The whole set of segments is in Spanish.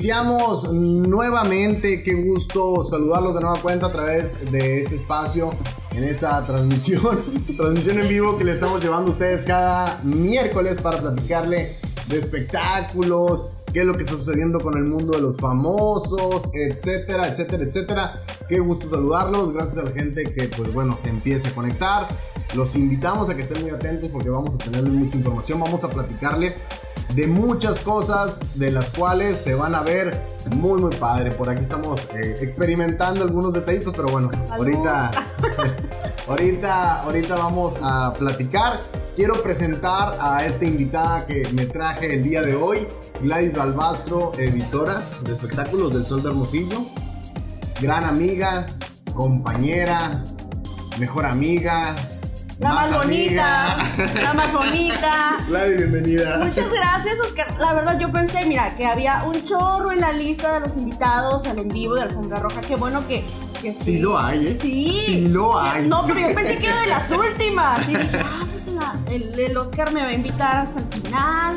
Iniciamos nuevamente, qué gusto saludarlos de nueva cuenta a través de este espacio en esta transmisión, transmisión en vivo que le estamos llevando a ustedes cada miércoles para platicarle de espectáculos, qué es lo que está sucediendo con el mundo de los famosos, etcétera, etcétera, etcétera. Qué gusto saludarlos, gracias a la gente que pues bueno se empiece a conectar. Los invitamos a que estén muy atentos porque vamos a tenerles mucha información, vamos a platicarle de muchas cosas de las cuales se van a ver muy muy padre. Por aquí estamos eh, experimentando algunos detallitos, pero bueno, ahorita, ahorita, ahorita vamos a platicar. Quiero presentar a esta invitada que me traje el día de hoy, Gladys Balbastro, editora de espectáculos del Sol de Hermosillo, gran amiga, compañera, mejor amiga, la más, bonita, la más bonita. Gladys, bienvenida. Muchas gracias, Oscar. La verdad, yo pensé, mira, que había un chorro en la lista de los invitados al en vivo de Alfombra Roja. Qué bueno que. sí. lo hay, ¿eh? Sí. Sí lo hay. No, pero yo pensé que era de las últimas. Y dije, ah, pues el, el Oscar me va a invitar hasta el final.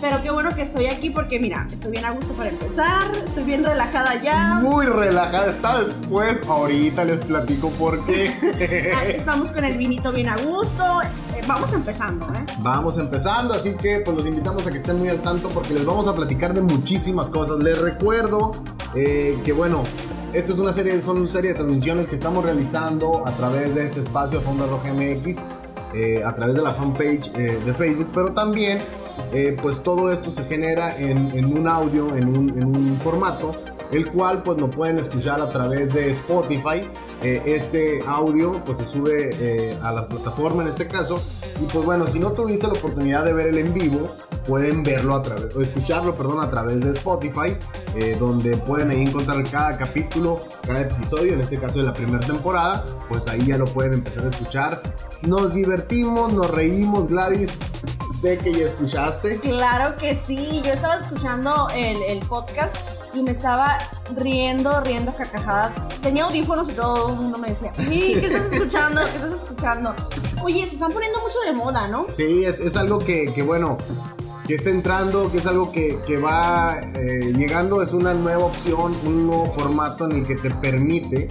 Pero qué bueno que estoy aquí porque mira, estoy bien a gusto para empezar, estoy bien relajada ya. Muy relajada, está después, ahorita les platico por qué. Estamos con el vinito bien a gusto, eh, vamos empezando, ¿eh? Vamos empezando, así que pues los invitamos a que estén muy al tanto porque les vamos a platicar de muchísimas cosas. Les recuerdo eh, que bueno, esta es una serie, son una serie de transmisiones que estamos realizando a través de este espacio Fonda Roja MX, eh, a través de la fanpage de Facebook, pero también eh, pues todo esto se genera en, un audio, en un, formato, el cual pues lo pueden escuchar a través de Spotify. Eh, este audio pues se sube eh, a la plataforma en este caso. Y pues bueno, si no tuviste la oportunidad de ver el en vivo, pueden verlo a través, o escucharlo, perdón, a través de Spotify, donde pueden encontrar cada capítulo, cada episodio, en este caso de la primera temporada, pues ahí ya lo pueden empezar a escuchar. Nos divertimos, nos reímos, Gladys sé que ya escuchaste. Claro que sí, yo estaba escuchando el, podcast y me estaba riendo, riendo carcajadas. Tenía audífonos y todo el mundo me decía, sí, ¿qué estás escuchando? ¿Qué estás escuchando? Oye, se están poniendo mucho de moda, ¿no? Sí, es, algo que, bueno, que está entrando, que es algo que, va eh, llegando, es una nueva opción, un nuevo formato en el que te permite,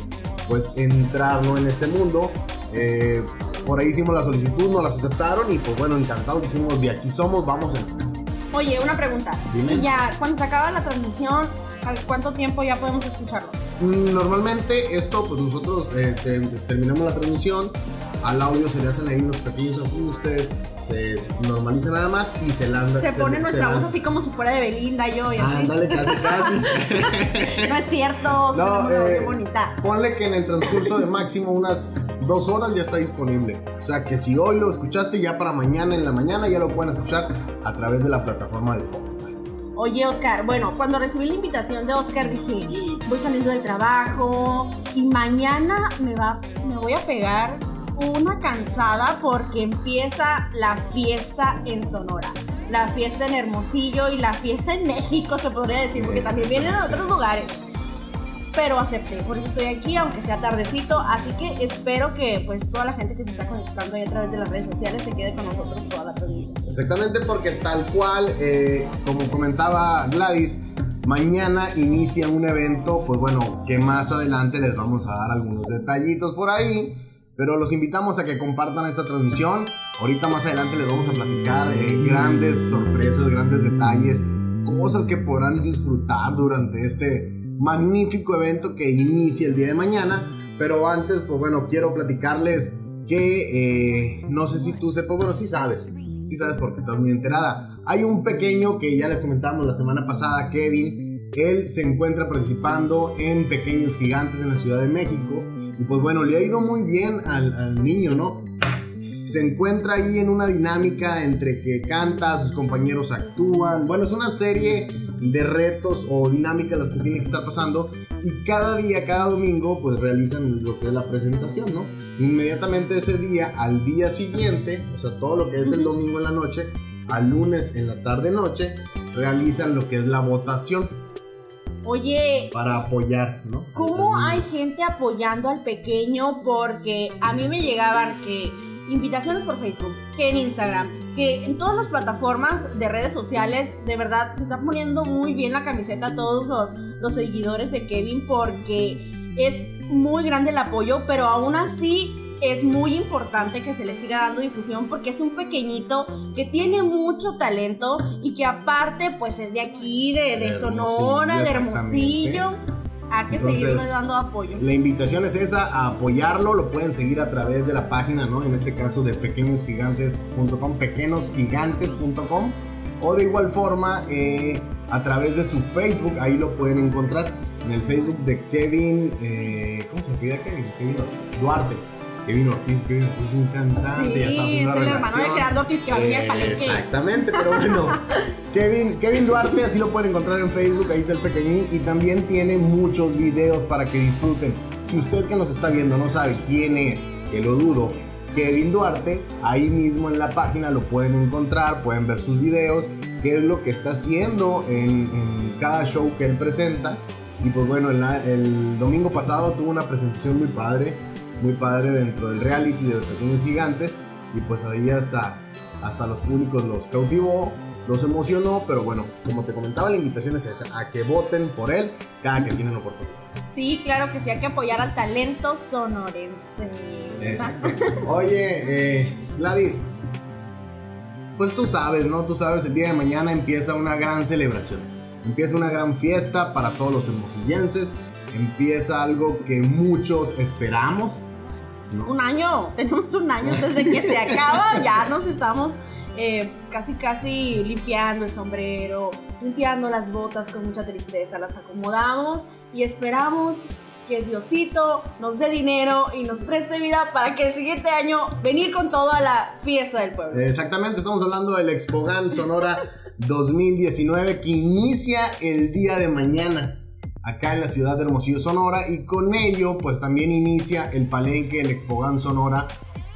pues, entrar en este mundo. Eh, por ahí hicimos la solicitud, nos las aceptaron y pues bueno, encantados, dijimos de aquí somos, vamos a... Oye, una pregunta. Y ya, cuando se acaba la transmisión, ¿cuánto tiempo ya podemos escucharlo? Mm, normalmente esto, pues nosotros eh, terminamos la transmisión, al audio se le hacen ahí unos pequeños ajustes, se normaliza nada más y se lanza. Se, pone nuestra voz así como si fuera de Belinda yo y así. Ándale, casi, casi. no es cierto, no, eh, bonita. Ponle que en el transcurso de máximo unas dos horas ya está disponible. O sea que si hoy lo escuchaste, ya para mañana en la mañana ya lo pueden escuchar a través de la plataforma de Spotify. Oye, Oscar, bueno, cuando recibí la invitación de Oscar dije, voy saliendo del trabajo y mañana me, va, me voy a pegar una cansada porque empieza la fiesta en Sonora. La fiesta en Hermosillo y la fiesta en México, se podría decir, porque también vienen de otros lugares. Pero acepté, por eso estoy aquí, aunque sea tardecito. Así que espero que pues toda la gente que se está conectando ahí a través de las redes sociales se quede con nosotros toda la transmisión. Exactamente, porque tal cual, eh, como comentaba Gladys, mañana inicia un evento, pues bueno, que más adelante les vamos a dar algunos detallitos por ahí pero los invitamos a que compartan esta transmisión. Ahorita más adelante les vamos a platicar eh, grandes sorpresas, grandes detalles, cosas que podrán disfrutar durante este magnífico evento que inicia el día de mañana. Pero antes, pues bueno, quiero platicarles que eh, no sé si tú sepas, bueno, sí sabes, sí sabes porque estás muy enterada. Hay un pequeño que ya les comentamos la semana pasada, Kevin. Él se encuentra participando en Pequeños Gigantes en la Ciudad de México y pues bueno, le ha ido muy bien al, niño, ¿no? Se encuentra ahí en una dinámica entre que canta, sus compañeros actúan. Bueno, es una serie de retos o dinámicas las que tiene que estar pasando y cada día, cada domingo, pues realizan lo que es la presentación, ¿no? Inmediatamente ese día, al día siguiente, o sea, todo lo que es el domingo en la noche, al lunes en la tarde noche, realizan lo que es la votación Oye, para apoyar, ¿no? ¿cómo hay gente apoyando al pequeño? Porque a mí me llegaban que invitaciones por Facebook, que en Instagram, que en todas las plataformas de redes sociales, de verdad se está poniendo muy bien la camiseta a todos los, los seguidores de Kevin porque es muy grande el apoyo, pero aún así es muy importante que se le siga dando difusión porque es un pequeñito que tiene mucho talento y que aparte pues es de aquí, de, Sonora, de Hermosillo, Hermosillo. Hay que Entonces, seguirle dando apoyo. La invitación es esa, a apoyarlo, lo pueden seguir a través de la página, ¿no? En este caso de pequeñosgigantes.com, pequeñosgigantes.com, o de igual forma eh, a través de su Facebook, ahí lo pueden encontrar, en el Facebook de Kevin, eh, ¿cómo se pide Kevin? Kevin Duarte. Kevin Ortiz, Kevin Ortiz es un cantante, Sí, ya está haciendo es una el hermano de relación. Gerardo Ortiz que va a venir al palenque. Exactamente, pero bueno, Kevin, Kevin Duarte, así lo pueden encontrar en Facebook, ahí está el pequeñín, y también tiene muchos videos para que disfruten. Si usted que nos está viendo no sabe quién es, que lo dudo, Kevin Duarte, ahí mismo en la página lo pueden encontrar, pueden ver sus videos, qué es lo que está haciendo en, en cada show que él presenta. Y pues bueno, el, el domingo pasado tuvo una presentación muy padre, muy padre dentro del reality de los pequeños gigantes. Y pues ahí hasta, hasta los públicos los cautivó, los emocionó. Pero bueno, como te comentaba, la invitación es esa, a que voten por él cada que tienen oportunidad. Sí, claro que sí, hay que apoyar al talento sonorense. Exacto. Oye, eh, Gladys, pues tú sabes, ¿no? Tú sabes, el día de mañana empieza una gran celebración. Empieza una gran fiesta para todos los hermosillenses. Empieza algo que muchos esperamos. Un año, tenemos un año desde que se acaba, ya nos estamos eh, casi casi limpiando el sombrero, limpiando las botas con mucha tristeza, las acomodamos y esperamos que Diosito nos dé dinero y nos preste vida para que el siguiente año venir con toda la fiesta del pueblo. Exactamente, estamos hablando del Expogan Sonora 2019 que inicia el día de mañana acá en la ciudad de Hermosillo, Sonora y con ello pues también inicia el palenque del Expogan Sonora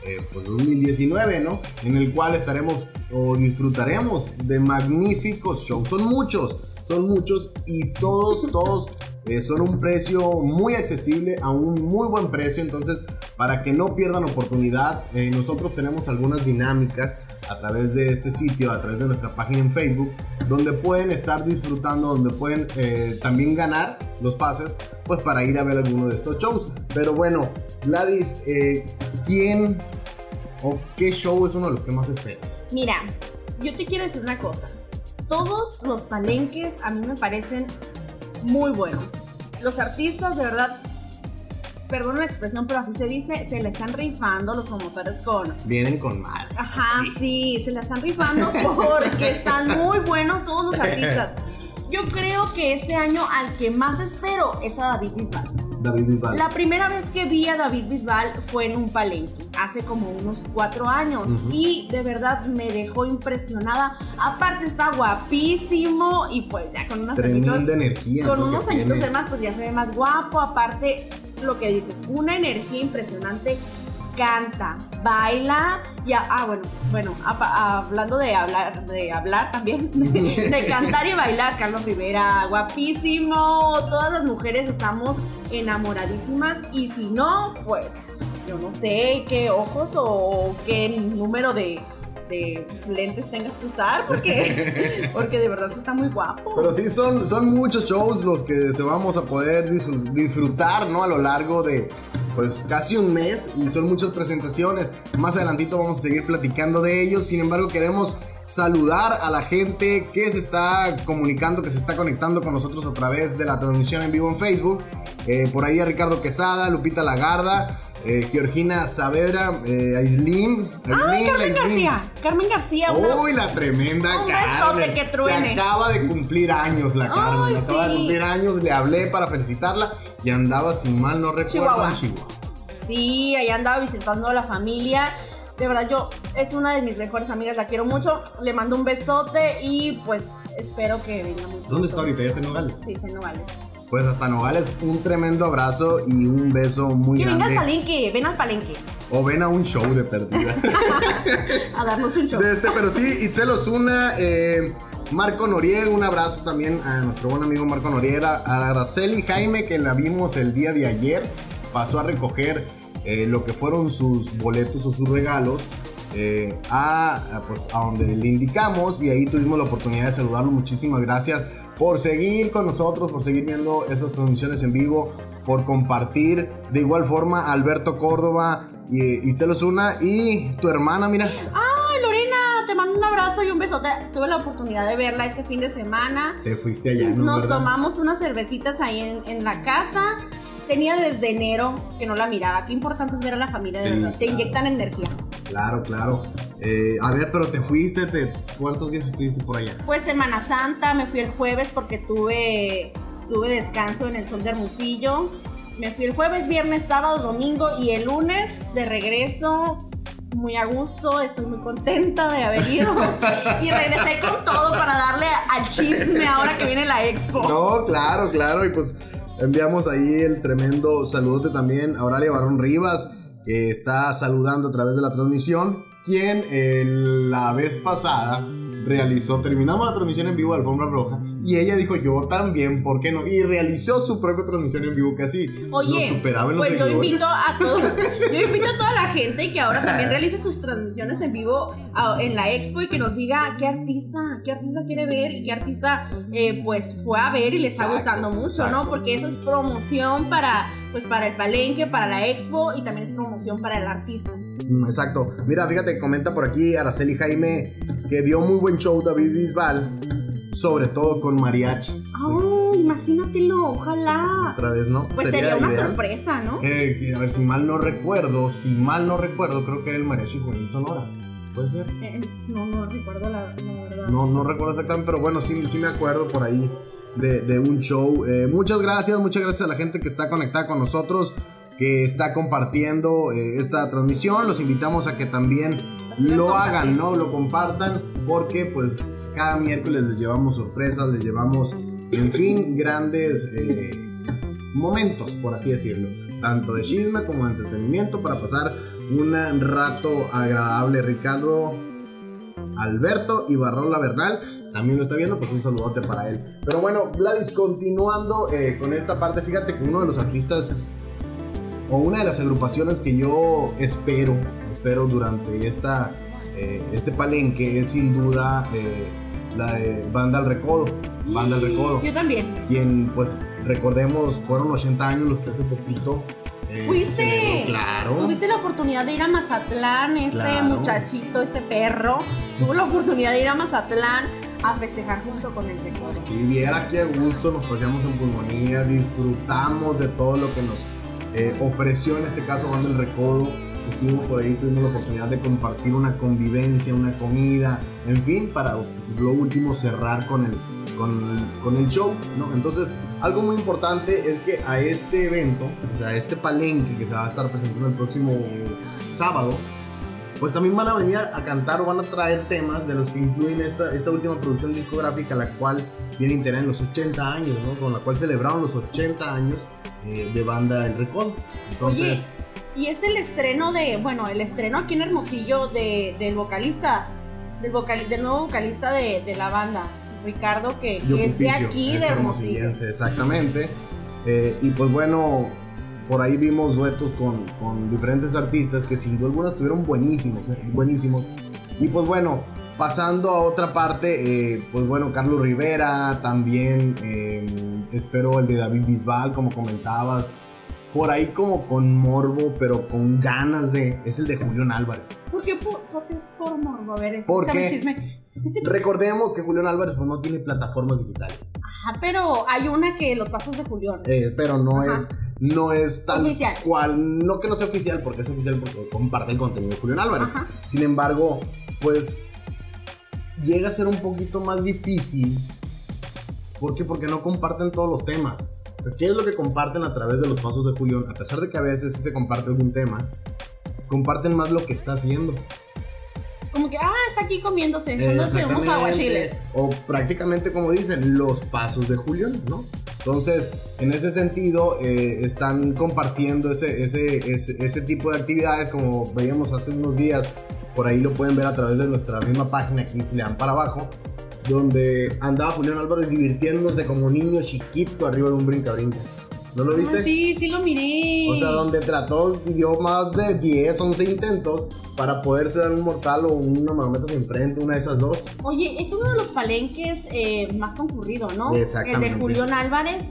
eh, pues 2019, ¿no? En el cual estaremos o disfrutaremos de magníficos shows. Son muchos, son muchos y todos, todos eh, son un precio muy accesible a un muy buen precio. Entonces, para que no pierdan oportunidad, eh, nosotros tenemos algunas dinámicas a través de este sitio, a través de nuestra página en Facebook, donde pueden estar disfrutando, donde pueden eh, también ganar los pases, pues para ir a ver alguno de estos shows. Pero bueno, Gladys, ¿quién o qué show es uno de los que más esperas? Mira, yo te quiero decir una cosa. Todos los palenques a mí me parecen muy buenos. Los artistas, de verdad, perdón la expresión, pero así se dice, se le están rifando los promotores con... Vienen con mal. Ajá, sí, se la están rifando porque están muy buenos todos los artistas. Yo creo que este año al que más espero es a David Bisbal. David Bisbal. La primera vez que vi a David Bisbal fue en un palenque, hace como unos cuatro años, y de verdad me dejó impresionada. Aparte está guapísimo y pues ya con unos Tremenda añitos, energía. con ¿no? unos añitos de más, pues ya se ve más guapo. Aparte, lo que dices, una energía impresionante. Canta, baila y ah bueno, bueno, hablando de hablar, de hablar también, de cantar y bailar, Carlos Rivera, guapísimo, todas las mujeres estamos enamoradísimas y si no, pues yo no sé qué ojos o qué número de, de lentes tengas que usar porque, porque de verdad está muy guapo. Pero sí, son, son muchos shows los que se vamos a poder disfr- disfrutar, ¿no? A lo largo de, pues, casi un mes y son muchas presentaciones. Más adelantito vamos a seguir platicando de ellos. Sin embargo, queremos saludar a la gente que se está comunicando, que se está conectando con nosotros a través de la transmisión en vivo en Facebook. Eh, por ahí a Ricardo Quesada, Lupita Lagarda, eh, Georgina Saavedra, eh, Aislinn. ¡Ay, Aislinn, Carmen. García! Carmen García, una- Uy, la tremenda Un Carmen. que truene. acaba de cumplir años la Carmen. Ay, acaba de cumplir años. Le hablé para felicitarla y andaba, sin mal no recuerdo, Chihuahua. en Chihuahua. Sí, allá andaba visitando a la familia. De verdad, yo es una de mis mejores amigas, la quiero mucho. Le mando un besote y pues espero que venga muy. ¿Dónde está ahorita? ¿Ya está en Nogales? Sí, está en Nogales. Pues hasta Nogales, un tremendo abrazo y un beso muy Que venga al grande. palenque, ven al palenque O ven a un show de perdida. a darnos un show. de este, pero sí, Itzel Osuna, eh, Marco Noriega, un abrazo también a nuestro buen amigo Marco Noriega, a Araceli Jaime, que la vimos el día de ayer, pasó a recoger eh, lo que fueron sus boletos o sus regalos. eh, a, a, pues, a donde le indicamos y ahí tuvimos la oportunidad de saludarlo. Muchísimas gracias por seguir con nosotros, por seguir viendo esas transmisiones en vivo, por compartir. De igual forma, Alberto Córdoba y Itzel Osuna y tu hermana, mira. Ay, Lorena, te mando un abrazo y un besote. Tuve la oportunidad de verla este fin de semana. Te fuiste allá, ¿no? Nos ¿Verdad? tomamos unas cervecitas ahí en, en la casa. Tenía desde enero que no la miraba. Qué importante es ver a la familia, de Sí, verdad. Te claro. inyectan energía. Claro, claro. Eh, a ver, pero te fuiste, te- ¿cuántos días estuviste por allá? Pues Semana Santa, me fui el jueves porque tuve, tuve descanso en el Sol de Hermosillo. Me fui el jueves, viernes, sábado, domingo y el lunes de regreso. Muy a gusto, estoy muy contenta de haber ido. y regresé con todo para darle al chisme ahora que viene la expo. No, claro, claro. Y pues enviamos ahí el tremendo saludote también a Auralia Barón Rivas, que está saludando a través de la transmisión. Quien eh, la vez pasada realizó, terminamos la transmisión en vivo de Alfombra Roja. Y ella dijo, yo también, ¿por qué no? Y realizó su propia transmisión en vivo casi. Oye, nos superaba en los pues yo seguidores. invito a todos, yo invito a toda la gente que ahora también realice sus transmisiones en vivo a- en la expo y que nos diga qué artista, qué artista quiere ver y qué artista eh, pues fue a ver y le está gustando mucho, exacto. ¿no? Porque eso es promoción para pues para el palenque, para la expo y también es promoción para el artista. Mm, Exacto. Mira, fíjate, comenta por aquí Araceli Jaime que dio muy buen show David Bisbal, sobre todo con mariachi. ¡Oh, imagínatelo! Ojalá. Otra vez, ¿no? Pues sería una ideal. sorpresa, ¿no? Eh, a ver, si mal no recuerdo, si mal no recuerdo, creo que era el mariachi juvenil Sonora. ¿Puede ser? Eh, no, no recuerdo la, la verdad. No, no recuerdo exactamente, pero bueno, sí, sí me acuerdo por ahí de, de un show. Eh, muchas gracias, muchas gracias a la gente que está conectada con nosotros, que está compartiendo eh, esta transmisión. Los invitamos a que también lo hagan, ¿no? Lo compartan, porque pues cada miércoles les llevamos sorpresas, les llevamos, en fin, grandes eh, momentos, por así decirlo. Tanto de chisme como de entretenimiento para pasar un rato agradable. Ricardo Alberto Ibarrola Bernal también lo está viendo, pues un saludote para él. Pero bueno, Gladys, continuando eh, con esta parte, fíjate que uno de los artistas o una de las agrupaciones que yo espero, espero durante esta, eh, este palenque es sin duda eh, la de Banda al Recodo. Banda al Recodo. Yo también. Quien, pues, recordemos, fueron 80 años los que hace poquito. eh, Fuiste. claro. Tuviste la oportunidad de ir a Mazatlán, este Claro. muchachito, este perro, tuvo la oportunidad de ir a Mazatlán a festejar junto con el recuerdo. Si viera qué gusto nos paseamos en pulmonía, disfrutamos de todo lo que nos eh, ofreció en este caso Banda El Recodo. Estuvimos por ahí, tuvimos la oportunidad de compartir una convivencia, una comida, en fin, para lo último cerrar con el, con, con el show, ¿no? Entonces, algo muy importante es que a este evento, o sea, a este palenque que se va a estar presentando el próximo sábado, pues también van a venir a cantar o van a traer temas de los que incluyen esta, esta última producción discográfica, la cual viene a integrar en los 80 años, ¿no? Con la cual celebraron los 80 años eh, de banda El Recodo. Entonces, Y es el estreno de, bueno, el estreno aquí en Hermosillo de, del vocalista, del, vocal, del nuevo vocalista de, de la banda, Ricardo, que, es de aquí, es de Hermosillo. exactamente. Eh, y pues bueno, por ahí vimos duetos con, con diferentes artistas que sin duda alguna estuvieron buenísimos, eh, buenísimos. Y pues bueno, pasando a otra parte, eh, pues bueno, Carlos Rivera, también espero el de David Bisbal, como comentabas. Por ahí como con morbo, pero con ganas de... Es el de Julián Álvarez. ¿Por qué por, por, qué por morbo? A ver, ¿Por échame qué? chisme. Recordemos que Julián Álvarez pues, no tiene plataformas digitales. Ajá, pero hay una que los pasos de Julián. Eh, pero no Ajá. es no es tal Oficial. cual no que no sea oficial porque es oficial porque comparte el contenido de Julián Álvarez Ajá. sin embargo pues llega a ser un poquito más difícil ¿por qué? porque no comparten todos los temas o sea, ¿qué es lo que comparten a través de los pasos de Julián? A pesar de que a veces sí se comparte algún tema, comparten más lo que está haciendo. Como que, ah, está aquí comiéndose, echándose unos aguachiles. O prácticamente como dicen, los pasos de Julián, ¿no? Entonces, en ese sentido, eh, están compartiendo ese, ese, ese, ese tipo de actividades como veíamos hace unos días. Por ahí lo pueden ver a través de nuestra misma página, aquí si le dan para abajo. Donde andaba Julián Álvarez divirtiéndose como niño chiquito arriba de un brinca-brinca. ¿No lo viste? Ah, sí, sí lo miré. O sea, donde trató y dio más de 10, 11 intentos para poderse dar un mortal o una marometa enfrente, una de esas dos. Oye, es uno de los palenques eh, más concurridos, ¿no? Exactamente. El de Julián Álvarez.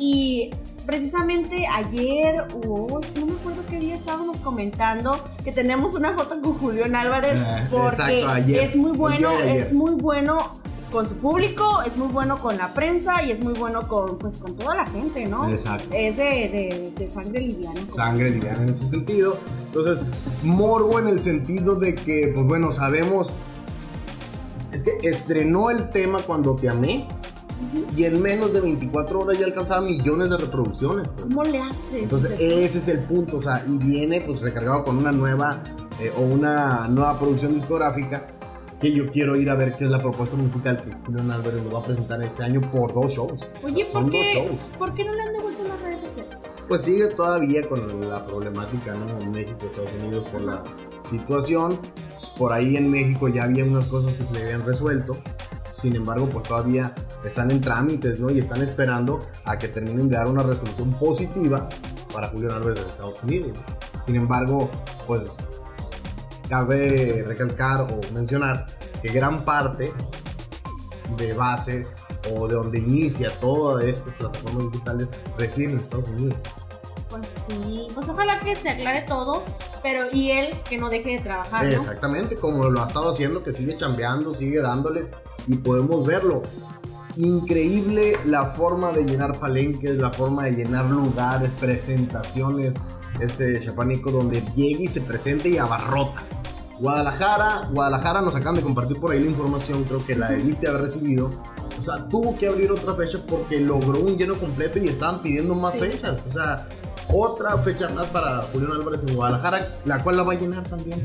Y precisamente ayer, o no me acuerdo qué día estábamos comentando que tenemos una foto con Julián Álvarez Ah, porque exacto, ayer. es muy bueno, es muy bueno con su público, es muy bueno con la prensa y es muy bueno con pues con toda la gente, ¿no? Exacto. Es de, de, de sangre liviana. Sangre liviana en ese sentido. Entonces, morbo en el sentido de que, pues bueno, sabemos. Es que estrenó el tema cuando te amé. Y en menos de 24 horas ya alcanzaba millones de reproducciones. pues. ¿Cómo le haces? Entonces ese es el punto, o sea, y viene pues recargado con una nueva eh, o una nueva producción discográfica que yo quiero ir a ver qué es la propuesta musical que Julián Álvarez lo va a presentar este año por dos shows. Oye, Son ¿por dos qué, shows. ¿por qué no le han devuelto las redes sociales? Pues sigue todavía con la problemática, ¿no? En México, Estados Unidos por la situación. Por ahí en México ya había unas cosas que se le habían resuelto. Sin embargo, pues todavía están en trámites, ¿no? Y están esperando a que terminen de dar una resolución positiva para Julián Álvarez de Estados Unidos. Sin embargo, pues cabe recalcar o mencionar que gran parte de base o de donde inicia todas estas plataformas digitales reside en Estados Unidos. Pues sí, pues ojalá que se aclare todo, pero y él que no deje de trabajar, ¿no? Exactamente, como lo ha estado haciendo, que sigue chambeando, sigue dándole y podemos verlo. Increíble la forma de llenar palenques, la forma de llenar lugares, presentaciones, este chapanico donde llega y se presenta y abarrota. Guadalajara, Guadalajara nos acaban de compartir por ahí la información, creo que la debiste haber recibido. O sea, tuvo que abrir otra fecha porque logró un lleno completo y estaban pidiendo más Sí. fechas. O sea, otra fecha más para Julián Álvarez en Guadalajara, la cual la va a llenar también.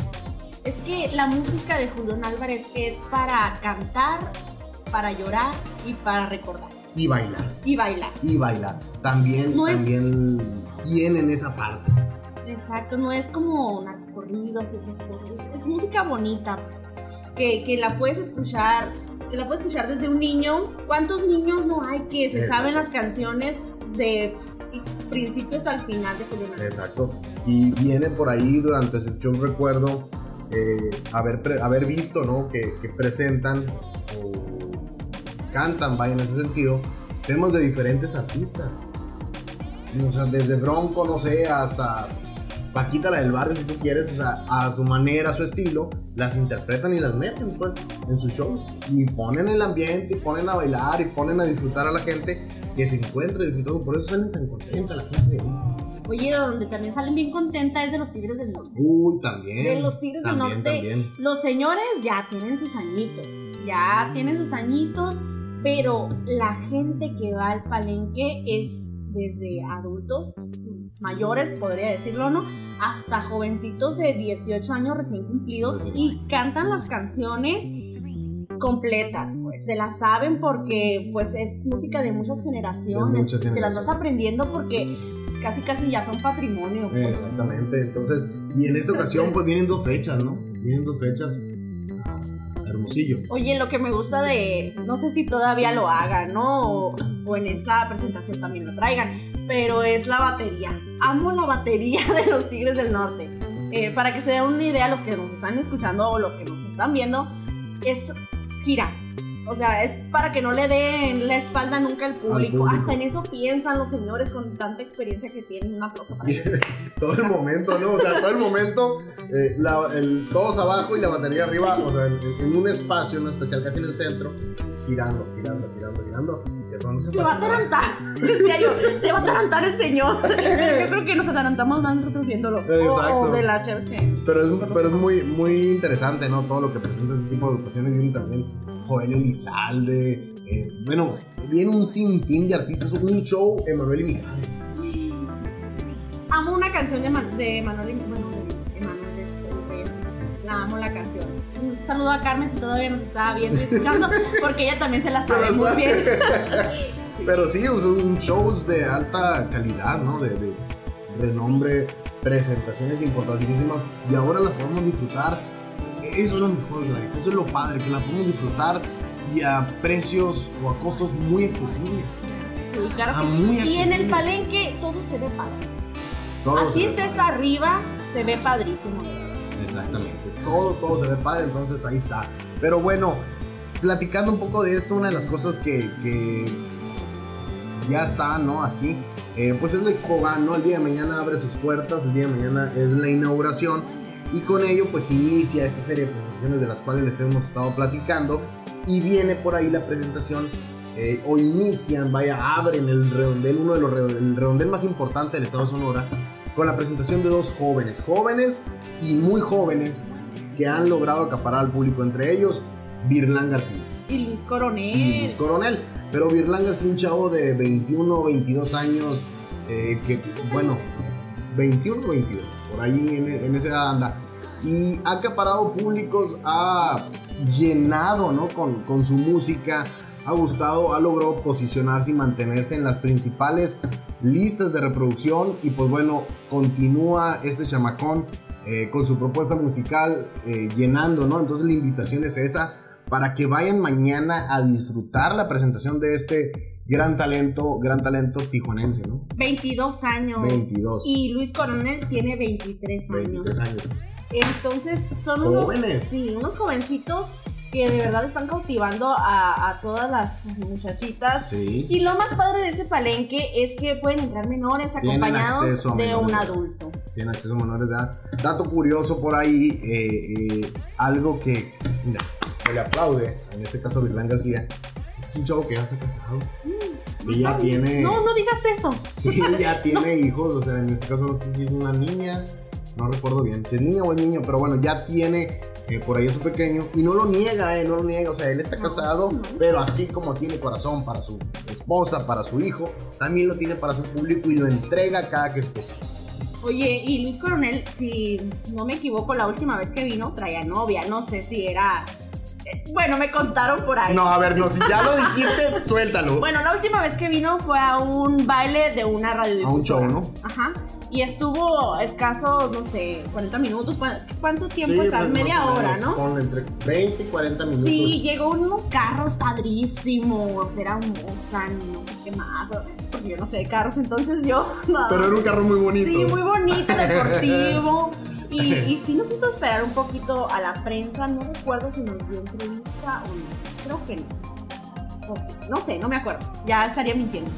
Es que la música de Julián Álvarez es para cantar, para llorar y para recordar. Y bailar, Y bailar. y bailar. También, No es- también tienen esa parte. Exacto, no es como narcocorridos y esas cosas. Es, es música bonita, pues, que, que la puedes escuchar, que la puedes escuchar desde un niño. ¿Cuántos niños no hay que se Exacto. saben las canciones de principio hasta el final de Julián? Exacto. Y viene por ahí durante su show, recuerdo, eh, haber, haber visto, ¿no? Que, que presentan cantan, vaya, en ese sentido, temas de diferentes artistas. O sea, desde Bronco, no sé, hasta Paquita, la del barrio, si tú quieres, o sea, a su manera, a su estilo, las interpretan y las meten, pues, en sus shows. Y ponen el ambiente, y ponen a bailar, y ponen a disfrutar a la gente que se encuentra disfrutando. Por eso salen tan contenta la gente. ¿no? Oye, donde también salen bien contentas es de los Tigres del Norte. Uy, también. De los Tigres del también, Norte. También. Los señores ya tienen sus añitos, ya tienen sus añitos, pero la gente que va al palenque es desde adultos mayores, podría decirlo, ¿no? Hasta jovencitos de 18 años recién cumplidos y cantan las canciones completas, pues se las saben porque pues es música de muchas generaciones, De muchas te las vas generaciones. aprendiendo porque casi casi ya son patrimonio. pues. Exactamente. Entonces, y en esta ocasión, pues vienen dos fechas, ¿no? Vienen dos fechas. Oye, lo que me gusta de, no sé si todavía lo hagan, ¿no? O, o en esta presentación también lo traigan, pero es la batería. Amo la batería de los Tigres del Norte. Eh, para que se den una idea, los que nos están escuchando o los que nos están viendo, es gira. O sea, es para que no le den la espalda nunca al público. público. Hasta en eso piensan los señores con tanta experiencia que tienen. Un aplauso para ellos. todo el momento, ¿no? O sea, todo el momento, eh, la- el- todos abajo y la batería arriba, o sea, en, en un espacio, en especial casi en el centro, girando, girando, girando, girando. Y cuando Se va a atarantar, decía yo, se va a atarantar el señor. Pero yo creo que nos atarantamos más nosotros viéndolo. O- Exacto. O, de las que. Pero es, pero es muy, muy interesante, ¿no? Todo lo que presenta este tipo de ocasiones. Viene también Joel Elizalde. eh, bueno, viene un sinfín de artistas. Un show Emanuel y Mijares. Amo una canción de, Man- de Manuel y- bueno, Emanuel de Reyes. La amo la canción. Un saludo a Carmen si todavía nos está viendo y escuchando, porque ella también se la sabe muy bien. Pero sí, un shows de alta calidad, ¿no? De, de renombre, presentaciones importantísimas. Y ahora las podemos disfrutar. Eso es lo mejor, Gladys. Eso es lo padre, que las podemos disfrutar y a precios o a costos muy accesibles. Sí, claro que sí. Y en el palenque todo se ve padre. Todo Así estés arriba, se ve padrísimo. Exactamente, todo, todo se ve padre, entonces ahí está. Pero bueno, platicando un poco de esto, una de las cosas que, que ya está, ¿no? Aquí, eh, pues es la Expogan, ¿no? El día de mañana abre sus puertas, el día de mañana es la inauguración y con ello pues inicia esta serie de presentaciones de las cuales les hemos estado platicando y viene por ahí la presentación eh, o inician, vaya, abren el redondel, uno de los el redondel más importante del estado de Sonora con la presentación de dos jóvenes, jóvenes y muy jóvenes que han logrado acaparar al público, entre ellos Virlán García Y Luis y Coronel. Luis Coronel. Pero Virlán García, un chavo de 21 22 años, eh, que bueno, 21 22, por ahí en, esa edad anda. Y ha acaparado públicos, ha llenado ¿no? con, con su música, ha gustado, ha logrado posicionarse y mantenerse en las principales listas de reproducción. Y pues bueno, continúa este chamacón eh, con su propuesta musical eh, llenando, ¿no? Entonces la invitación es esa para que vayan mañana a disfrutar la presentación de este gran talento, gran talento tijuanense, ¿no? 22 años. 22. Y Luis Coronel tiene 23 años. 23 años. Entonces son Jóvenes. unos, sí, unos jovencijitos que de verdad están cautivando a, a todas las muchachitas. Sí. Y lo más padre de este palenque es que pueden entrar menores acompañados de menores un adulto. Tienen acceso a menores de edad. Dato curioso por ahí, eh, eh, algo que, mira, se le aplaude, en este caso a Virlán García, es un chavo que ya está casado. Y ya tiene... No, no digas eso. Sí, ya tiene hijos, o sea, en este caso no sé si es una niña, no recuerdo bien si es niña o es niño, pero bueno, ya tiene eh, por ahí a su pequeño y no lo niega, eh, no lo niega, o sea, él está No, casado, no. pero así como tiene corazón para su esposa, para su hijo, también lo tiene para su público y lo entrega cada que es posible. Oye, y Luis Coronel, si no me equivoco, la última vez que vino traía novia. No sé si era. Bueno, me contaron por ahí. No, a ver, no, si ya lo dijiste, suéltalo. Bueno, la última vez que vino fue a un baile de una radio. A un show, ¿no? Ajá. Y estuvo escasos, no sé, 40 minutos. ¿Cuán- ¿Cuánto tiempo Sí, está? Media hora, menos, ¿no? ponle entre 20 y 40 minutos. Sí, llegó unos carros padrísimos. Era un Mustang, no sé qué más. Porque yo no sé de carros, entonces yo. Pero era un carro muy bonito. Sí, muy bonito, deportivo. Y, y sí nos hizo esperar un poquito a la prensa. No recuerdo si nos dio entrevista o no. Creo que no. O sí, No sé, no me acuerdo. Ya estaría mintiendo.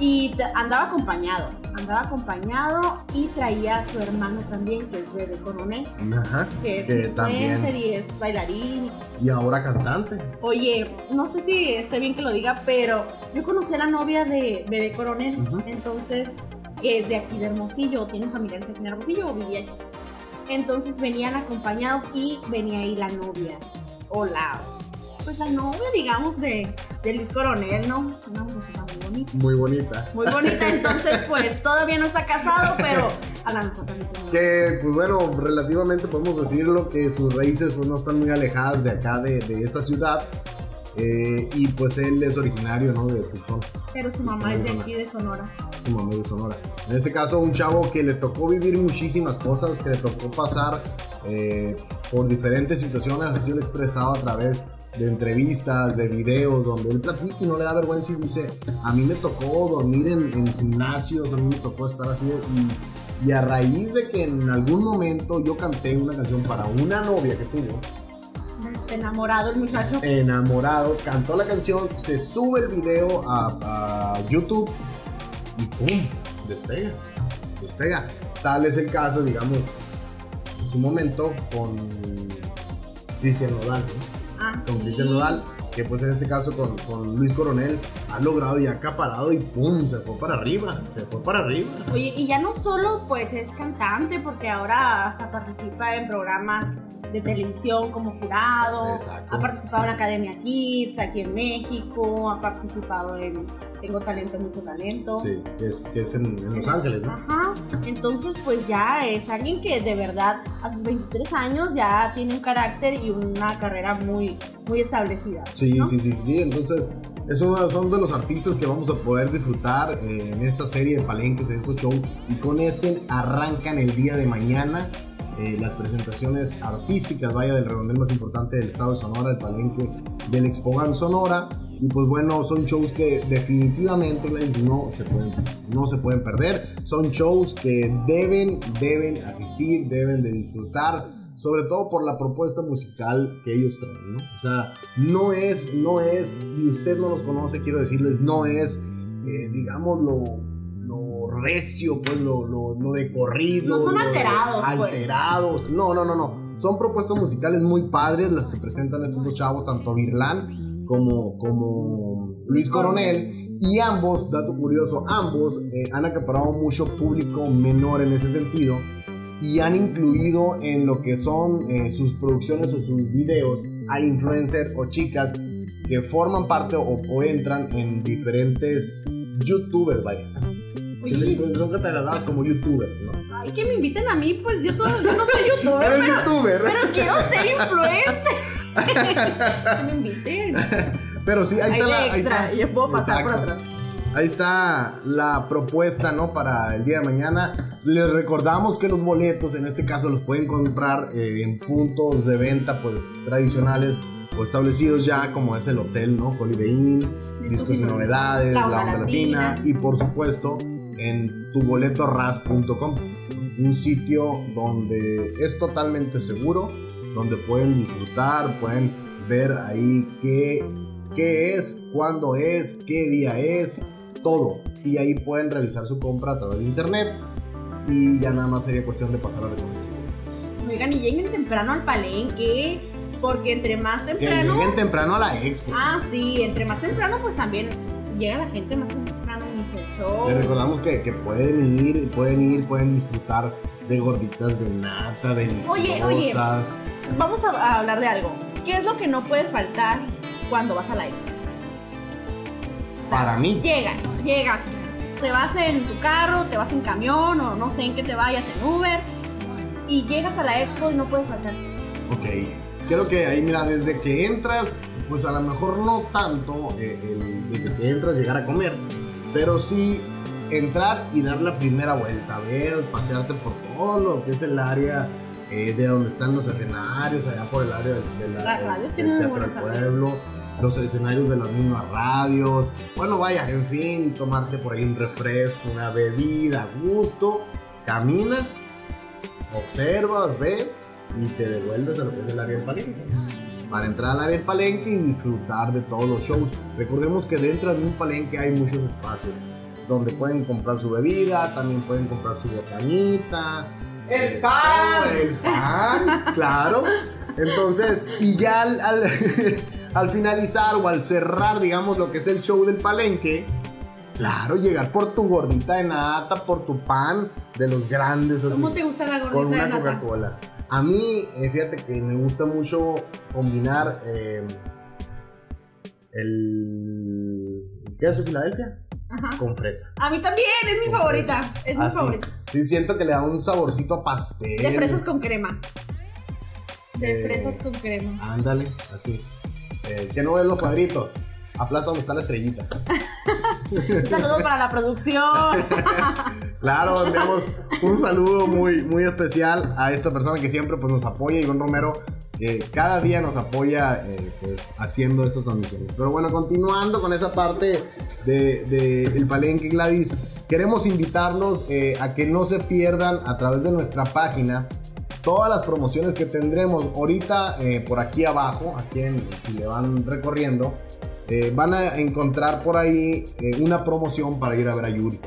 Y andaba acompañado. Andaba acompañado y traía a su hermano también, que es Bebe Coronel. Ajá, Que es que también. y es bailarín. Y ahora cantante. Oye, no sé si esté bien que lo diga, pero yo conocí a la novia de Bebé Coronel, entonces, que es de aquí de Hermosillo, tiene familiares aquí en Hermosillo o vivía aquí. Entonces venían acompañados y venía ahí la novia, o la, pues la novia, digamos, de, de Luis Coronel, ¿no? Una muchacha muy bonita. Muy bonita. Muy bonita, entonces, pues todavía no está casado, pero a la mejor también Que, pues bueno, relativamente podemos decirlo que sus raíces pues, no están muy alejadas de acá, de, de esta ciudad. Eh, y pues él es originario, ¿no? De Tucson, Pero su mamá es de aquí, de Sonora. Mamá es de Sonora. En este caso, un chavo que le tocó vivir muchísimas cosas, que le tocó pasar eh, por diferentes situaciones, así lo ha expresado a través de entrevistas, de videos, donde él platica y no le da vergüenza y dice, a mí me tocó dormir en, en gimnasios, a mí me tocó estar así y, y a raíz de que en algún momento yo canté una canción para una novia que tuvo, enamorado el muchacho. enamorado, cantó la canción, se sube el video a, a YouTube y ¡pum! Despega, despega. Tal es el caso, digamos, en su momento con Cristian Nodal, ¿no? Ah, con sí. Cristian Nodal, que pues en este caso con, con Luis Coronel ha logrado y ha acaparado y ¡pum! Se fue para arriba, se fue para arriba. Oye, y ya no solo pues es cantante, porque ahora hasta participa en programas de televisión como jurado, Exacto. ha participado en Academia Kids aquí en México, ha participado en Tengo Talento, Mucho Talento. Sí, que es, que es en, en Los Ángeles, ¿no? Ajá, entonces pues ya es alguien que de verdad a sus 23 años ya tiene un carácter y una carrera muy, muy establecida. Sí, ¿no? sí, sí, sí. Entonces, es uno, son de los artistas que vamos a poder disfrutar eh, en esta serie de palenques, en estos shows. Y con este arrancan el día de mañana eh, las presentaciones artísticas, vaya, del redondel más importante del estado de Sonora, el palenque del Expogan Sonora. Y pues bueno, son shows que definitivamente no se pueden, no se pueden perder. Son shows que deben, deben asistir, deben de disfrutar sobre todo por la propuesta musical que ellos traen, ¿no? O sea, no es, no es, si usted no los conoce, quiero decirles, no es, eh, digamos, lo, lo recio, pues, lo, lo, lo de corrido. No son alterados, pues. Alterados, no, no, no, no. Son propuestas musicales muy padres las que presentan estos dos chavos, tanto Virlán como, como Luis Coronel. Y ambos, dato curioso, ambos eh, han acaparado mucho público menor en ese sentido y han incluido en lo que son eh, sus producciones o sus videos a influencers o chicas que forman parte o, entran en diferentes youtubers, vaya. Que son catalogadas como youtubers, ¿no? Ay, que me inviten a mí, pues yo, todo, yo no soy youtuber. Eres youtuber. Pero quiero ser influencer. que me inviten. Pero sí, ahí, está la. Ahí está, yo puedo pasar por atrás. Ahí está la propuesta, ¿no? Para el día de mañana. Les recordamos que los boletos, en este caso, los pueden comprar eh, en puntos de venta, pues, tradicionales o establecidos ya, como es el hotel, ¿no? Holiday Inn, Discos y Novedades, La Onda Latina. y, por supuesto, en tuboletoras.com. Un sitio donde es totalmente seguro, donde pueden disfrutar, pueden ver ahí qué, qué es, cuándo es, qué día es, todo. Y ahí pueden realizar su compra a través de internet. Y ya nada más sería cuestión de pasar a reconocer. Oigan, y lleguen temprano al palenque. Porque entre más temprano. Que lleguen temprano a la expo. Ah, sí, entre más temprano, pues también llega la gente más temprano y se show. Les recordamos que, que pueden ir, pueden ir, pueden disfrutar de gorditas de nata, deliciosas. Oye, oye, vamos a hablar de algo. ¿Qué es lo que no puede faltar cuando vas a la expo? Para mí. Llegas, llegas. Te vas en tu carro, te vas en camión o no sé en qué te vayas en Uber y llegas a la expo y no puedes faltar. Ok. Creo que ahí, mira, desde que entras, pues a lo mejor no tanto eh, desde que entras llegar a comer, pero sí entrar y dar la primera vuelta, a ver, pasearte por todo lo que es el área eh, de donde están los escenarios, allá por el área de, la, del Teatro del Pueblo los escenarios de las mismas radios. Bueno, vaya, en fin, tomarte por ahí un refresco, una bebida, gusto. Caminas, observas, ves y te devuelves a lo que es el área del palenque. Para entrar al área del palenque y disfrutar de todos los shows. Recordemos que dentro de un palenque hay muchos espacios donde pueden comprar su bebida, también pueden comprar su botanita. ¡El pan! El pan, claro. Entonces, y ya al al finalizar o al cerrar, digamos, lo que es el show del palenque, claro, llegar por tu gordita de nata, por tu pan de los grandes así. ¿Cómo te gusta la gordita Con una? Coca-Cola. A mí, eh, fíjate que me gusta mucho combinar eh, el queso Filadelfia Ajá. con fresa. A mí también, es mi Con favorita. fresa. Es mi Así. favorita. Sí, siento que le da un saborcito a pastel. De fresas con crema. De Eh, fresas con crema. Ándale, así. Eh, que no ves los cuadritos. Aplasta donde está la estrellita. Un saludo para la producción. Claro, enviamos un saludo muy, muy especial a esta persona que siempre pues, nos apoya, Iván Romero, que cada día nos apoya eh, pues, haciendo estas transmisiones. Pero bueno, continuando con esa parte de, de el palenque Gladys, queremos invitarlos eh, a que no se pierdan a través de nuestra página todas las promociones que tendremos ahorita eh, por aquí abajo, aquí en, si le van recorriendo. Eh, van a encontrar por ahí eh, una promoción para ir a ver a Yuri.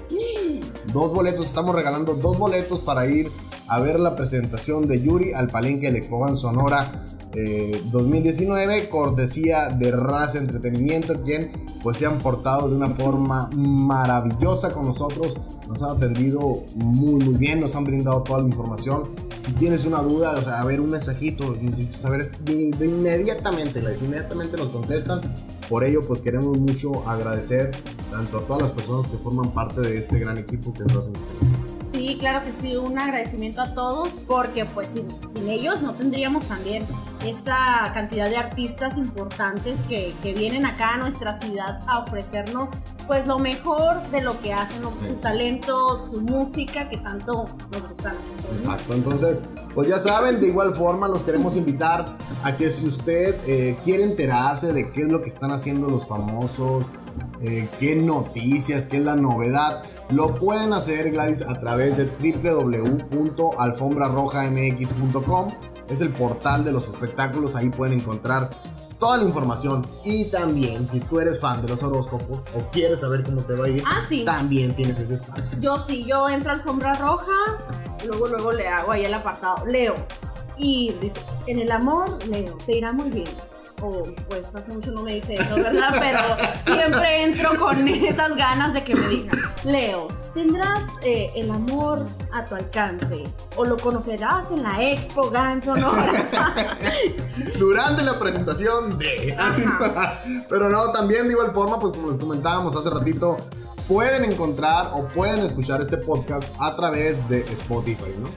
Dos boletos, estamos regalando dos boletos para ir a ver la presentación de Yuri al Palenque de Expoban Sonora eh, 2019, cortesía de Raza Entretenimiento, quien pues se han portado de una forma maravillosa con nosotros, nos han atendido muy muy bien, nos han brindado toda la información. Si tienes una duda, o sea, a ver un mensajito, necesito saber de, de inmediatamente, inmediatamente nos contestan. Por ello, pues queremos mucho agradecer tanto a todas las personas que forman parte de este gran equipo que es Entretenimiento. Sí, claro que sí, un agradecimiento a todos porque pues sin, sin ellos no tendríamos también esta cantidad de artistas importantes que, que, vienen acá a nuestra ciudad a ofrecernos pues lo mejor de lo que hacen, su talento, su música que tanto nos gusta. Exacto, entonces pues ya saben, de igual forma los queremos invitar a que si usted eh, quiere enterarse de qué es lo que están haciendo los famosos, eh, qué noticias, qué es la novedad, lo pueden hacer Gladys a través de www.alfombrarrojamx.com. Es el portal de los espectáculos, ahí pueden encontrar toda la información. Y también, si tú eres fan de los horóscopos o quieres saber cómo te va a ir, ah, también tienes ese espacio. Yo sí, yo entro a Alfombra Roja, luego, luego le hago ahí el apartado, Leo. Y dice, en el amor, Leo, te irá muy bien o pues hace mucho no me dice eso, ¿verdad? Pero siempre entro con esas ganas de que me digan, Leo, tendrás eh, el amor a tu alcance o lo conocerás en la expo Ganso, ¿no? Durante la presentación de... Pero no, también de igual forma, pues como les comentábamos hace ratito, pueden encontrar o pueden escuchar este podcast a través de Spotify, ¿no?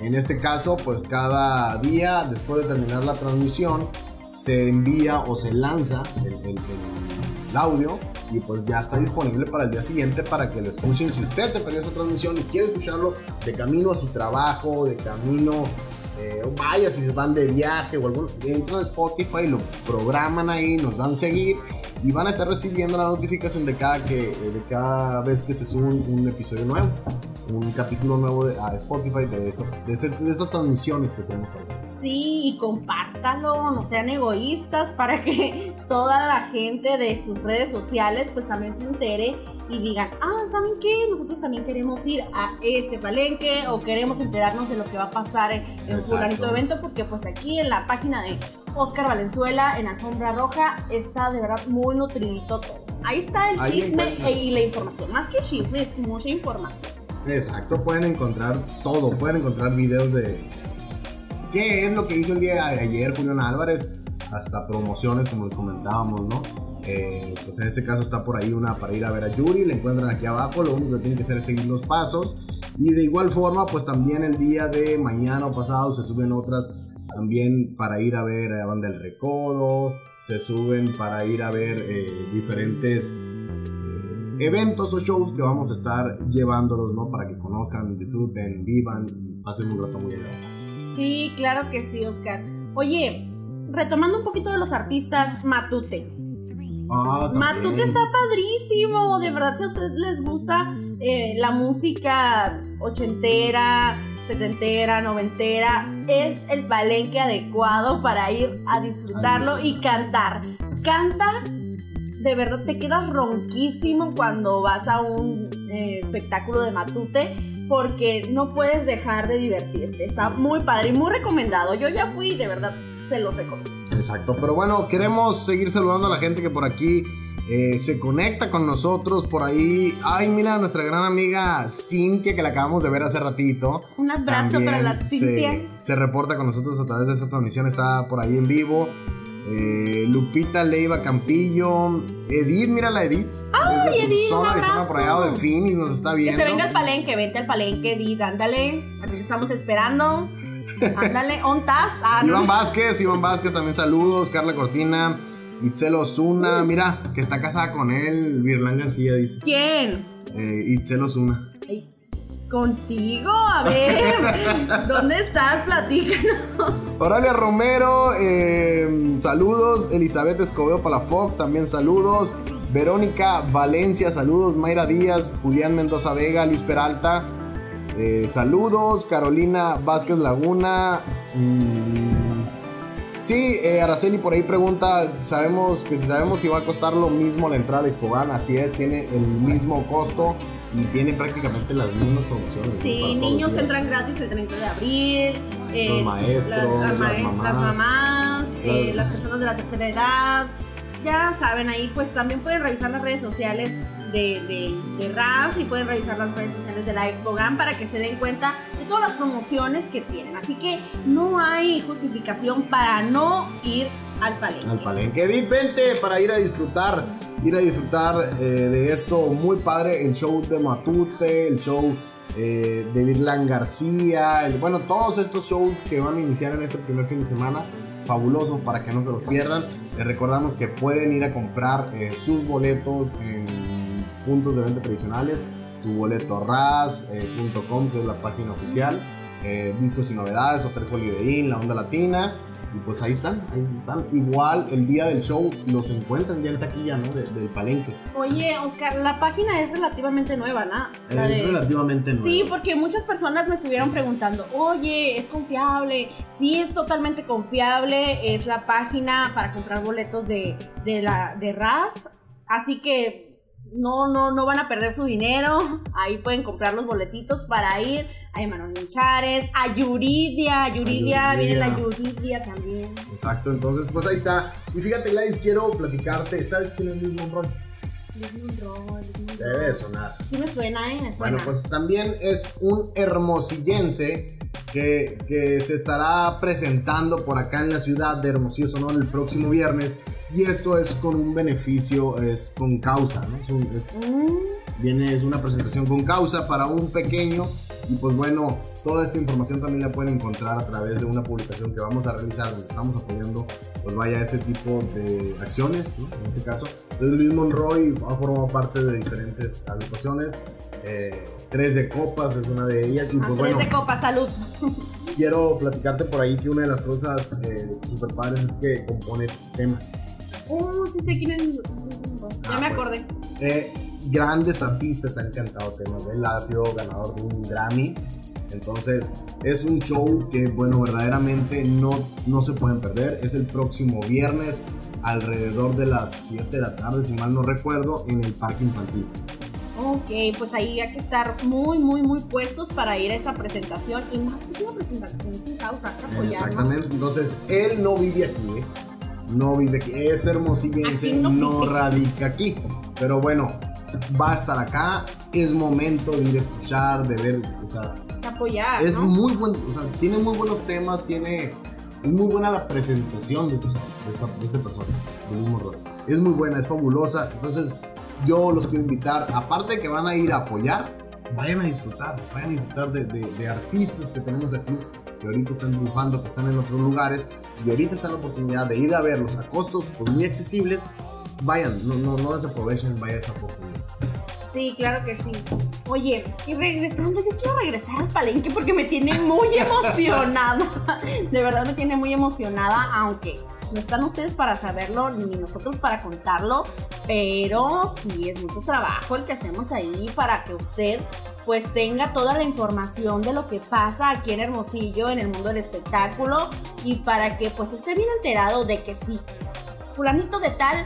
En este caso, pues cada día después de terminar la transmisión, se envía o se lanza el, audio y pues ya está disponible para el día siguiente para que lo escuchen. Si usted se perdió esa transmisión y quiere escucharlo de camino a su trabajo, de camino, eh, vaya si se van de viaje o algo, entran a Spotify, lo programan ahí, nos dan seguir y van a estar recibiendo la notificación de cada, que, eh, de cada vez que se sube un, episodio nuevo, un capítulo nuevo de, a Spotify de estas, este, de, estas transmisiones que tenemos. Sí, y compártalo, no sean egoístas para que toda la gente de sus redes sociales pues también se entere y digan, ah, ¿saben qué? Nosotros también queremos ir a este palenque o queremos enterarnos de lo que va a pasar en, en fulanito evento porque pues aquí en la página de Oscar Valenzuela en Alfombra Roja está de verdad muy nutridito todo. Ahí está el chisme y la información. Más que chisme, es mucha información. Exacto, pueden encontrar todo, pueden encontrar videos de qué es lo que hizo el día de ayer Julián Álvarez, hasta promociones como les comentábamos, ¿no? Eh, pues en este caso está por ahí una para ir a ver a Yuri, la encuentran aquí abajo, lo único que tienen que hacer es seguir los pasos. Y de igual forma, pues también el día de mañana o pasado se suben otras también para ir a ver a Banda del Recodo, se suben para ir a ver eh, diferentes eh, eventos o shows que vamos a estar llevándolos, ¿no? Para que conozcan, disfruten, vivan y pasen un rato muy agradable. Sí, claro que sí, Oscar. Oye, retomando un poquito de los artistas, Matute. Ah, Matute está padrísimo, de verdad si a ustedes les gusta eh, la música ochentera, setentera, noventera, es el palenque adecuado para ir a disfrutarlo y cantar. Cantas, de verdad te quedas ronquísimo cuando vas a un eh, espectáculo de Matute porque no puedes dejar de divertirte. Está muy padre y muy recomendado. Yo ya fui, de verdad, se los recomiendo. Exacto, pero bueno, queremos seguir saludando a la gente que por aquí eh, se conecta con nosotros por ahí. Ay, mira, nuestra gran amiga Cintia, que la acabamos de ver hace ratito. Un abrazo para la Cintia. Se, reporta con nosotros a través de esta transmisión, está por ahí en vivo. Eh, Lupita Leiva Campillo, Edith, mira la Edith. Ay, Edith, zona, Arizona, por allá de Phoenix, nos está viendo. Que se venga al palenque, vente al palenque, Edith, ándale. Aquí estamos esperando. Ándale, ontas. Ah, Iván Vázquez, Iván Vázquez, también saludos. Carla Cortina. Itzel Osuna, mira, que está casada con él, Virlán García dice. ¿Quién? Eh, Itzel Osuna. Contigo, a ver, ¿dónde estás? Platícanos. Oralia Romero, eh, saludos. Elizabeth Escobedo para la Fox, también saludos. Verónica Valencia, saludos. Mayra Díaz, Julián Mendoza Vega, Luis Peralta, eh, saludos. Carolina Vázquez Laguna. Mm, Sí, eh, Araceli por ahí pregunta, sabemos que si sabemos si va a costar lo mismo la entrada a Expogan, así es, tiene el mismo costo y tiene prácticamente las mismas promociones. Sí, niños entran gratis el 30 de abril, eh, los maestros, las, mamás, eh, las personas de la tercera edad, ya saben, ahí pues también pueden revisar las redes sociales de, de, y pueden revisar las redes sociales de la Expo para que se den cuenta de todas las promociones que tienen. Así que no hay justificación para no ir al palenque. Al palenque. Vente para ir a disfrutar, ir a disfrutar eh, de esto muy padre, el show de Matute, el show eh, de Virlan García, bueno, todos estos shows que van a iniciar en este primer fin de semana, fabulosos para que no se los pierdan. Les recordamos que pueden ir a comprar eh, sus boletos en puntos de venta tradicionales, tuboletoras.com, eh, que es la página oficial, discos y novedades, Hotel Holiday La Onda Latina y pues ahí están, ahí están. Igual el día del show los encuentran ya en taquilla, ¿no? del palenque. Oye, Oscar, la página es relativamente nueva, ¿no? es relativamente nueva. Sí, porque muchas personas me estuvieron preguntando, oye, ¿es confiable? Sí, es totalmente confiable. Es la página para comprar boletos de, de, la, de RAS. Así que no, no, no van a perder su dinero. Ahí pueden comprar los boletitos para ir a Emanuel Mijares, a Yuridia. Yuridia, viene la Yuridia también. Exacto, entonces pues ahí está. Y fíjate, Gladys, quiero platicarte. ¿Sabes quién es Luis Monroy? Luis Monroy. Debe sonar. Sí me suena, ¿eh? Bueno, pues también es un hermosillense que, que, se estará presentando por acá en la ciudad de Hermosillo Sonora el próximo viernes y esto es con un beneficio, es con causa, ¿no? Es, mm. viene, es una presentación con causa para un pequeño. Y pues bueno, toda esta información también la pueden encontrar a través de una publicación que vamos a realizar donde estamos apoyando, pues vaya, ese tipo de acciones, ¿no? En este caso. Entonces Luis Monroy ha formado parte de diferentes agrupaciones. Eh, tres de copas es una de ellas. Y pues, tres de copas, salud. Quiero platicarte por ahí que una de las cosas eh, super padres es que compone temas. Oh, sí sé quién es. Ya me ah, pues, acordé. Eh, grandes artistas han cantado temas él. Ha sido ganador de un Grammy. Entonces, es un show que, bueno, verdaderamente no, no se pueden perder. Es el próximo viernes, alrededor de las 7 de la tarde, si mal no recuerdo, en el Parque Infantil. Ok, pues ahí hay que estar muy, muy, muy puestos para ir a esa presentación. Y más que una presentación sin causa, Exactamente, entonces él no vive aquí, ¿eh? no vive aquí, es hermosillense, no, radica aquí. Pero bueno, va a estar acá, es momento de ir a escuchar, de ver, o sea, apoyar. Es muy buen, o sea, tiene muy buenos temas, tiene, es muy buena la presentación de, este, de este persona, de Es muy buena, es fabulosa, entonces yo los quiero invitar, aparte de que van a ir a apoyar, vayan a disfrutar, vayan a disfrutar de, artistas que tenemos aquí que ahorita están triunfando, que están en otros lugares y ahorita está la oportunidad de ir a verlos a costos pues, muy accesibles, vayan, no, no, no desaprovechen, vayan esa oportunidad. Sí, claro que sí. Oye, y regresando, yo quiero regresar al palenque porque me tiene muy emocionada. De verdad me tiene muy emocionada, aunque no están ustedes para saberlo ni nosotros para contarlo, pero sí es mucho trabajo el que hacemos ahí para que usted pues tenga toda la información de lo que pasa aquí en Hermosillo, en el mundo del espectáculo y para que pues esté bien enterado de que sí, fulanito de tal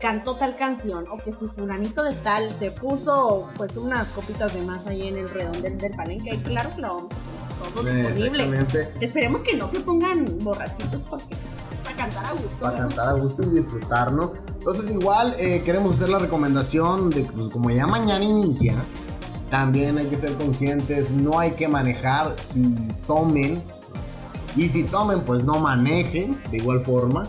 cantó tal canción o que si fulanito de tal se puso pues unas copitas de más ahí en el redondel del palenque, y claro que lo vamos a todo disponible. Esperemos que no se pongan borrachitos porque cantar a gusto. Para cantar a gusto y disfrutar, ¿no? Entonces igual eh, queremos hacer la recomendación de que pues, como ya mañana inicia, también hay que ser conscientes, no hay que manejar si tomen. Y si tomen, pues no manejen de igual forma.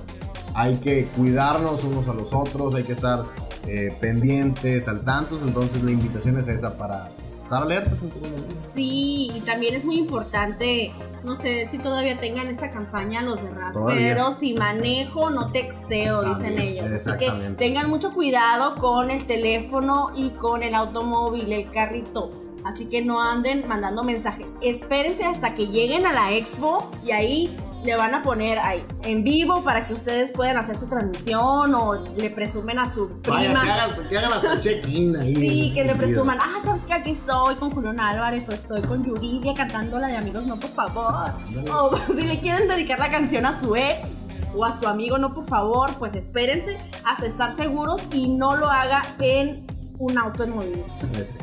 Hay que cuidarnos unos a los otros, hay que estar eh, pendientes, al tantos. Entonces la invitación es esa para pues, estar alertas en todo momento. Sí, y también es muy importante, no sé si todavía tengan esta campaña los de RAS, pero si manejo no texteo, dicen ellos. Así que tengan mucho cuidado con el teléfono y con el automóvil, el carrito. Así que no anden mandando mensajes. Espérense hasta que lleguen a la expo y ahí le van a poner ahí en vivo para que ustedes puedan hacer su transmisión o le presumen a su prima. Vaya, que hagan, hasta check-in ahí. Sí, que le presuman, ah, sabes que aquí estoy con Julián Álvarez o estoy con Yuridia cantando la de amigos, no, por favor. O si le quieren dedicar la canción a su ex o a su amigo, no, por favor, pues espérense hasta estar seguros y no lo haga en un auto en movimiento. Este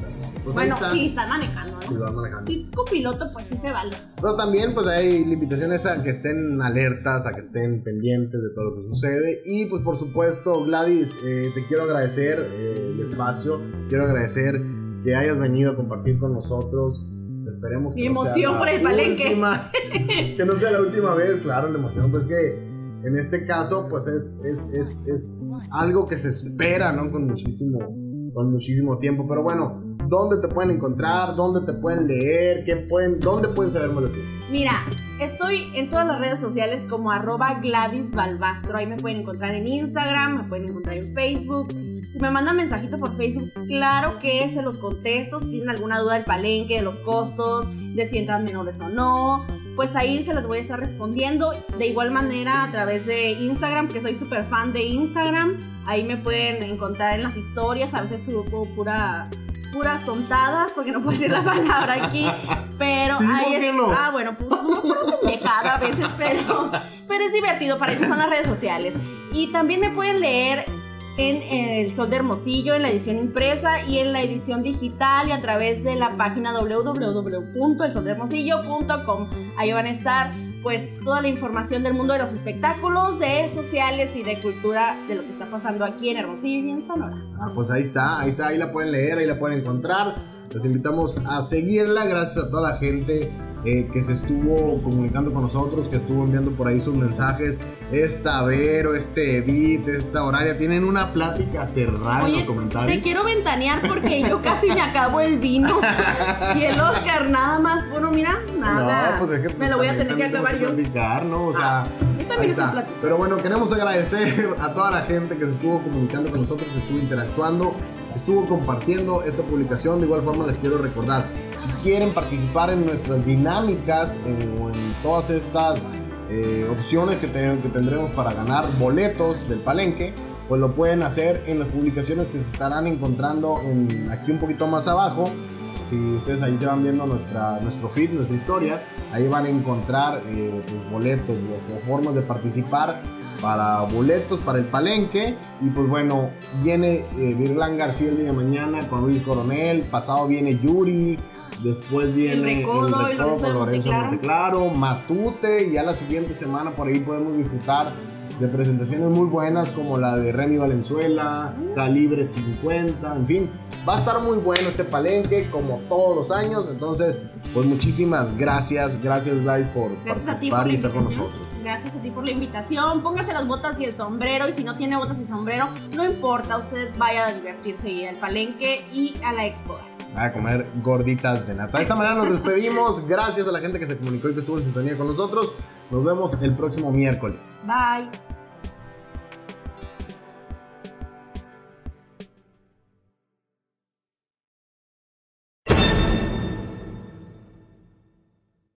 pues bueno, si están manejando, ¿no? Si van manejando. Si es copiloto, pues sí se vale. Pero también, pues hay limitaciones a que estén alertas, a que estén pendientes de todo lo que sucede. Y pues por supuesto, Gladys, eh, te quiero agradecer eh, el espacio. Quiero agradecer que hayas venido a compartir con nosotros. Esperemos que Mi emoción por el palenque. que no sea la última vez, claro, la emoción. Pues que en este caso, pues es, es, es, es algo que se espera, ¿no? Con muchísimo, con muchísimo tiempo. Pero bueno, dónde te pueden encontrar, dónde te pueden leer, qué pueden, dónde pueden saber más de ti. Mira, estoy en todas las redes sociales como arroba Gladys Balbastro. Ahí me pueden encontrar en Instagram, me pueden encontrar en Facebook. Si me mandan mensajito por Facebook, claro que se los contesto. Si tienen alguna duda del palenque, de los costos, de si entran menores o no, pues ahí se los voy a estar respondiendo. De igual manera a través de Instagram, que soy súper fan de Instagram. Ahí me pueden encontrar en las historias. A veces subo pura puras tontadas, porque no puedo decir la palabra aquí, pero Sí, ahí ¿por qué es- no? Ah, bueno, pues una pendejada a veces, pero, pero es divertido, para eso son las redes sociales. Y también me pueden leer en El Sol de Hermosillo, en la edición impresa y en la edición digital y a través de la página www.elsoldehermosillo.com. Ahí van a estar pues toda la información del mundo de los espectáculos, de sociales y de cultura de lo que está pasando aquí en Hermosillo y en Sonora. Ah, pues ahí está, ahí está, ahí la pueden leer, ahí la pueden encontrar. Los invitamos a seguirla, gracias a toda la gente eh, que se estuvo comunicando con nosotros, que estuvo enviando por ahí sus mensajes. Esta Vero, este Edith, esta Horaria, tienen una plática cerrada en Oye, los comentarios. te quiero ventanear porque yo casi me acabo el vino. Y el Oscar, nada más, bueno, mira, nada. No, pues es que me lo voy a tener que acabar yo. platicar, ¿no? O sea, ahí estoy está. platicando. Pero bueno, queremos agradecer a toda la gente que se estuvo comunicando con nosotros, que estuvo interactuando, estuvo compartiendo esta publicación. De igual forma, les quiero recordar, si quieren participar en nuestras dinámicas o en todas estas eh, opciones que, te- que tendremos para ganar boletos del palenque, pues lo pueden hacer en las publicaciones que se estarán encontrando en, aquí un poquito más abajo. Si ustedes ahí se van viendo nuestra, nuestro feed, nuestra historia, ahí van a encontrar eh, pues, boletos, las formas de participar para boletos para el palenque. Y pues bueno, viene eh, Virlán García el día de mañana con Luis Coronel, pasado viene Yuri, después viene Recodo y Lorenzo de con Monteclaro. Monteclaro, Matute, y ya la siguiente semana por ahí podemos disfrutar de presentaciones muy buenas como la de Remy Valenzuela, Calibre 50, en fin, va a estar muy bueno este palenque como todos los años, entonces pues muchísimas gracias, gracias Gladys por Gracias participar por y estar con nosotros. Gracias a ti por la invitación. Póngase las botas y el sombrero. Y si no tiene botas y sombrero, no importa. Usted vaya a divertirse y al palenque y a la expo. a comer gorditas de nata. De esta manera nos despedimos. Gracias a la gente que se comunicó y que estuvo en sintonía con nosotros. Nos vemos el próximo miércoles. Bye.